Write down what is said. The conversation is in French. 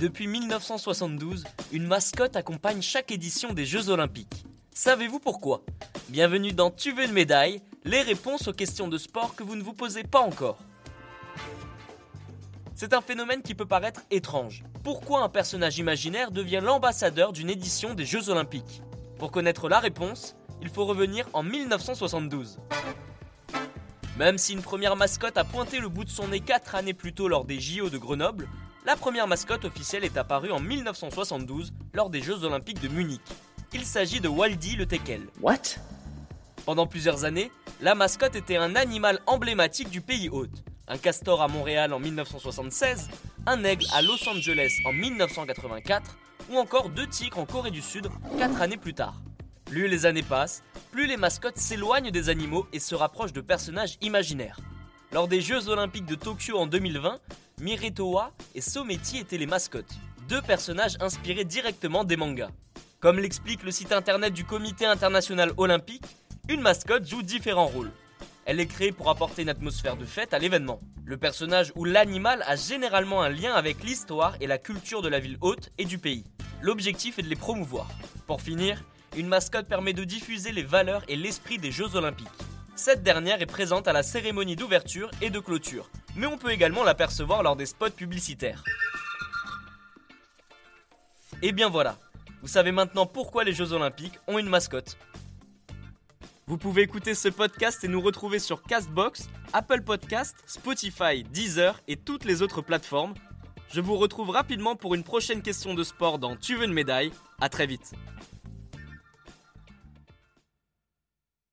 Depuis 1972, une mascotte accompagne chaque édition des Jeux Olympiques. Savez-vous pourquoi? Bienvenue dans Tu veux une médaille Les réponses aux questions de sport que vous ne vous posez pas encore. C'est un phénomène qui peut paraître étrange. Pourquoi un personnage imaginaire devient l'ambassadeur d'une édition des Jeux Olympiques? Pour connaître la réponse, il faut revenir en 1972. Même si une première mascotte a pointé le bout de son nez 4 années plus tôt lors des JO de Grenoble, la première mascotte officielle est apparue en 1972 lors des Jeux Olympiques de Munich. Il s'agit de Waldy le Teckel. What? Pendant plusieurs années, la mascotte était un animal emblématique du pays hôte. Un castor à Montréal en 1976, un aigle à Los Angeles en 1984, ou encore deux tigres en Corée du Sud 4 années plus tard. Plus les années passent, plus les mascottes s'éloignent des animaux et se rapprochent de personnages imaginaires. Lors des Jeux Olympiques de Tokyo en 2020, Miretoa et Someti étaient les mascottes, deux personnages inspirés directement des mangas. Comme l'explique le site internet du Comité international olympique, une mascotte joue différents rôles. Elle est créée pour apporter une atmosphère de fête à l'événement. Le personnage ou l'animal a généralement un lien avec l'histoire et la culture de la ville haute et du pays. L'objectif est de les promouvoir. Pour finir, une mascotte permet de diffuser les valeurs et l'esprit des Jeux olympiques. Cette dernière est présente à la cérémonie d'ouverture et de clôture, mais on peut également l'apercevoir lors des spots publicitaires. Et bien voilà, vous savez maintenant pourquoi les Jeux Olympiques ont une mascotte. Vous pouvez écouter ce podcast et nous retrouver sur Castbox, Apple Podcast, Spotify, Deezer et toutes les autres plateformes. Je vous retrouve rapidement pour une prochaine question de sport dans Tu veux une médaille. À très vite.